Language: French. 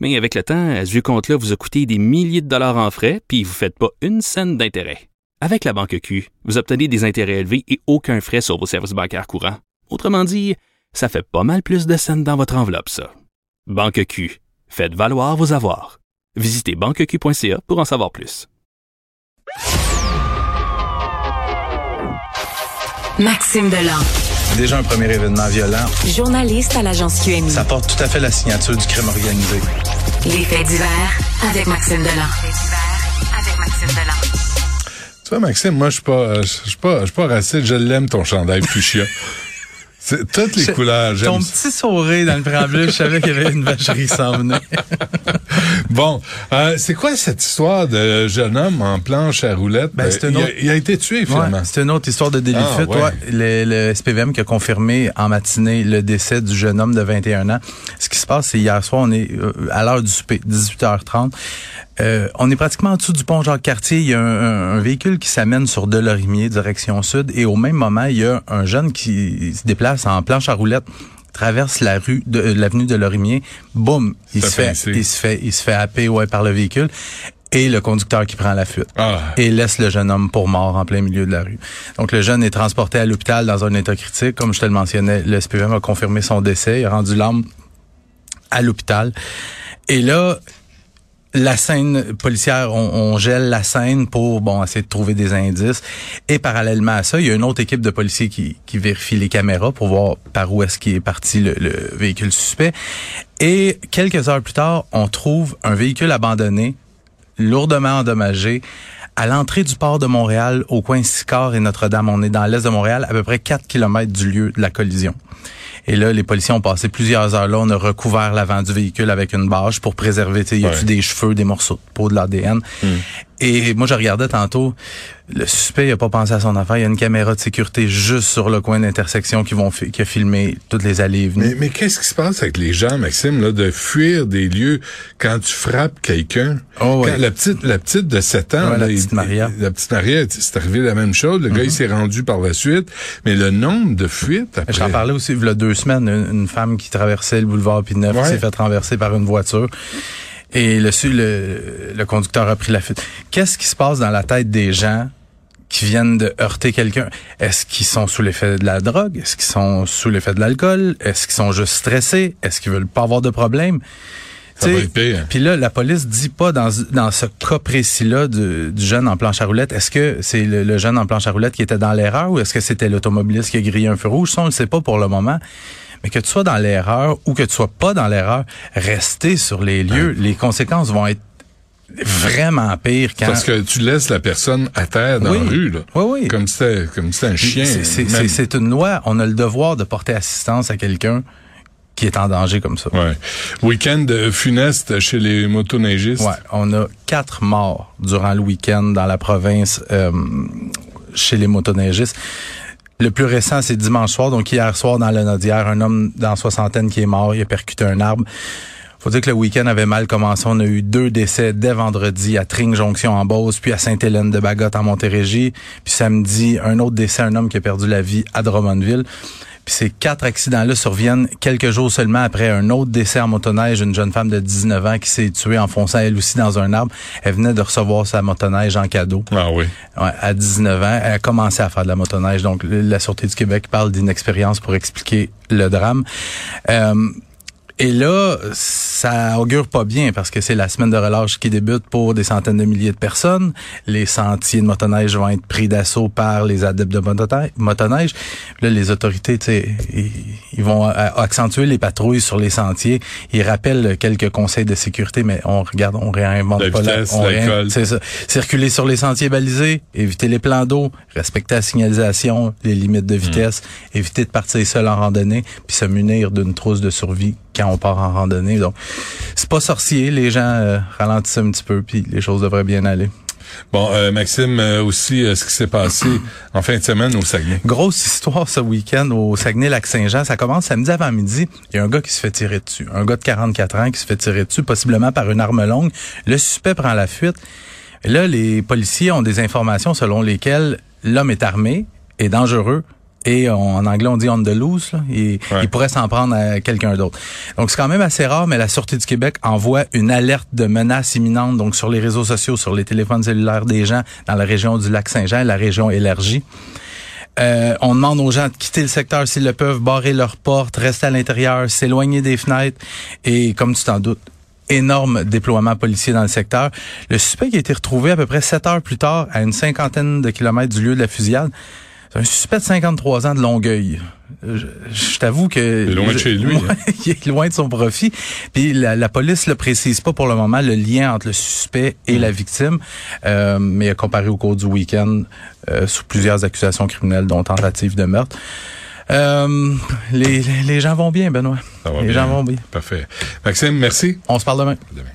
Mais avec le temps, ce vieux compte-là vous a coûté des milliers de dollars en frais, puis vous ne faites pas une scène d'intérêt. Avec la Banque Q, vous obtenez des intérêts élevés et aucun frais sur vos services bancaires courants. Autrement dit, ça fait pas mal plus de scènes dans votre enveloppe, ça. Banque Q. Faites valoir vos avoirs. Visitez banqueq.ca pour en savoir plus. Maxime Delan. Déjà un premier événement violent. Journaliste à l'agence QMI. Ça porte tout à fait la signature du crime organisé. Les faits divers avec Maxime Delan. Avec Maxime Delan. Tu vois, Maxime, moi, je suis pas, euh, je suis pas, je suis pas raciste. Je l'aime, ton chandail fuchsia. C'est toutes les Je- couleurs. J'aime Ton ça. petit sourire dans le préambule, je savais qu'il y avait une vacherie s'en venait. Bon, euh, c'est quoi cette histoire de jeune homme en planche à roulettes? Ben, c'est Euh, une il, a, autre- il a été tué, finalement. Ouais, c'est une autre histoire de délit de Ah, fuite. ouais. Ouais, le, le SPVM qui a confirmé en matinée le décès du jeune homme de 21 ans. Ce qui se passe, c'est hier soir, on est euh, à l'heure du souper, 18h30. Euh, on est pratiquement en dessous du pont Jacques-Cartier. Il y a un, un- un véhicule qui s'amène sur Delorimier, direction sud. Et au même moment, il y a un jeune qui se déplace en planche à roulettes traverse la rue de euh, l'avenue de Lorimier, boum, il se fait fait, il se fait il se fait happer ouais par le véhicule et le conducteur qui prend la fuite Ah. et laisse le jeune homme pour mort en plein milieu de la rue. Donc le jeune est transporté à l'hôpital dans un état critique. Comme je te le mentionnais, le SPVM a confirmé son décès, il a rendu l'âme à l'hôpital. Et là, la scène policière, on, on gèle la scène pour bon essayer de trouver des indices. Et parallèlement à ça, il y a une autre équipe de policiers qui, qui vérifie les caméras pour voir par où est-ce qu'il est parti le, le véhicule suspect. Et quelques heures plus tard, on trouve un véhicule abandonné, lourdement endommagé, à l'entrée du port de Montréal, au coin Sicard et Notre-Dame. On est dans l'est de Montréal, à peu près 4 kilomètres du lieu de la collision. Et là, les policiers ont passé plusieurs heures là. On a recouvert l'avant du véhicule avec une bâche pour préserver, tu sais, y Ouais. des cheveux, des morceaux de peau, de l'ADN. Et moi, je regardais tantôt, le suspect, il a pas pensé à son affaire. Il y a une caméra de sécurité juste sur le coin d'intersection qui vont qui a filmé toutes les allées et venues. Mais, mais qu'est-ce qui se passe avec les gens, Maxime, là, de fuir des lieux quand tu frappes quelqu'un? Oh, ouais. Quand la petite, la petite de 7 ans, Ouais, la là, petite il- Maria. Mm-hmm. la petite Maria, c'est arrivé la même chose. Le gars, il s'est rendu par la suite. Mais le nombre de fuites après. J'en parlais aussi il y a deux semaines, une, une femme qui traversait le boulevard Pineuf Ouais. qui s'est fait renverser par une voiture. Et le, le, le conducteur a pris la fuite. Qu'est-ce qui se passe dans la tête des gens qui viennent de heurter quelqu'un? Est-ce qu'ils sont sous l'effet de la drogue? Est-ce qu'ils sont sous l'effet de l'alcool? Est-ce qu'ils sont juste stressés? Est-ce qu'ils veulent pas avoir de problème? Puis là, la police dit pas dans, dans ce cas précis-là du, du jeune en planche à roulettes, est-ce que c'est le, le jeune en planche à roulettes qui était dans l'erreur ou est-ce que c'était l'automobiliste qui a grillé un feu rouge? Ça, on ne le sait pas pour le moment. Mais que tu sois dans l'erreur ou que tu sois pas dans l'erreur, rester sur les lieux, les conséquences vont être vraiment pires quand... Parce que tu laisses la personne à terre dans Oui. la rue, là. Oui, oui. Comme si c'était, comme c'était un chien. C'est- une loi. On a le devoir de porter assistance à quelqu'un qui est en danger comme ça. Ouais. Week-end funeste chez les motoneigistes. Ouais, on a quatre morts durant le week-end dans la province euh, chez les motoneigistes. Le plus récent, c'est dimanche soir, donc hier soir dans la Nodière, un homme dans soixantaine qui est mort, il a percuté un arbre. Faut dire que le week-end avait mal commencé. On a eu deux décès dès vendredi à Tring Jonction en Beauce, puis à Sainte-Hélène de Bagotte en Montérégie. Puis samedi, un autre décès, un homme qui a perdu la vie à Drummondville. Puis ces quatre accidents-là surviennent quelques jours seulement après un autre décès en motoneige, une jeune femme de 19 ans qui s'est tuée en fonçant elle aussi dans un arbre. Elle venait de recevoir sa motoneige en cadeau. Ah oui. Ouais, à 19 ans, elle a commencé à faire de la motoneige. Donc, la Sûreté du Québec parle d'inexpérience pour expliquer le drame. Euh, et là, ça augure pas bien parce que c'est la semaine de relâche qui débute pour des centaines de milliers de personnes. Les sentiers de motoneige vont être pris d'assaut par les adeptes de motoneige. Là, les autorités, tu sais, ils, ils vont a- accentuer les patrouilles sur les sentiers. Ils rappellent quelques conseils de sécurité, mais on regarde, on réinvente La pas vitesse, on réin- l'alcool. c'est ça. Circuler sur les sentiers balisés, éviter les plans d'eau, respecter la signalisation, les limites de vitesse, éviter de partir seul en randonnée, puis se munir d'une trousse de survie quand on part en randonnée. Donc, c'est pas sorcier, les gens euh, ralentissent un petit peu, puis les choses devraient bien aller. Bon, euh, Maxime, euh, aussi, euh, ce qui s'est passé en fin de semaine au Saguenay. Grosse histoire ce week-end au Saguenay-Lac-Saint-Jean. Ça commence samedi avant-midi. Il y a un gars qui se fait tirer dessus. Un gars de 44 ans qui se fait tirer dessus, possiblement par une arme longue. Le suspect prend la fuite. Et là, les policiers ont des informations selon lesquelles l'homme est armé, est dangereux, et en anglais on dit on the loose, là, et, il pourrait s'en prendre à quelqu'un d'autre. Donc c'est quand même assez rare, mais la Sûreté du Québec envoie une alerte de menace imminente donc sur les réseaux sociaux, sur les téléphones cellulaires des gens dans la région du lac Saint-Jean, la région élargie. Euh, on demande aux gens de quitter le secteur s'ils le peuvent, barrer leurs portes, rester à l'intérieur, s'éloigner des fenêtres et comme tu t'en doutes, énorme déploiement policier dans le secteur. Le suspect qui a été retrouvé à peu près sept heures plus tard à une cinquantaine de kilomètres du lieu de la fusillade, un suspect de 53 ans de Longueuil. Je, je t'avoue que... Il est loin de chez lui. Ouais, il est loin de son profit. Puis la, la police ne précise pas pour le moment le lien entre le suspect et la victime, euh, mais il a comparé au cours du week-end euh, sous plusieurs accusations criminelles, dont tentative de meurtre. Euh, les, les gens vont bien, Benoît. Ça va les bien. gens vont bien. Parfait. Maxime, merci. On se parle demain. Demain.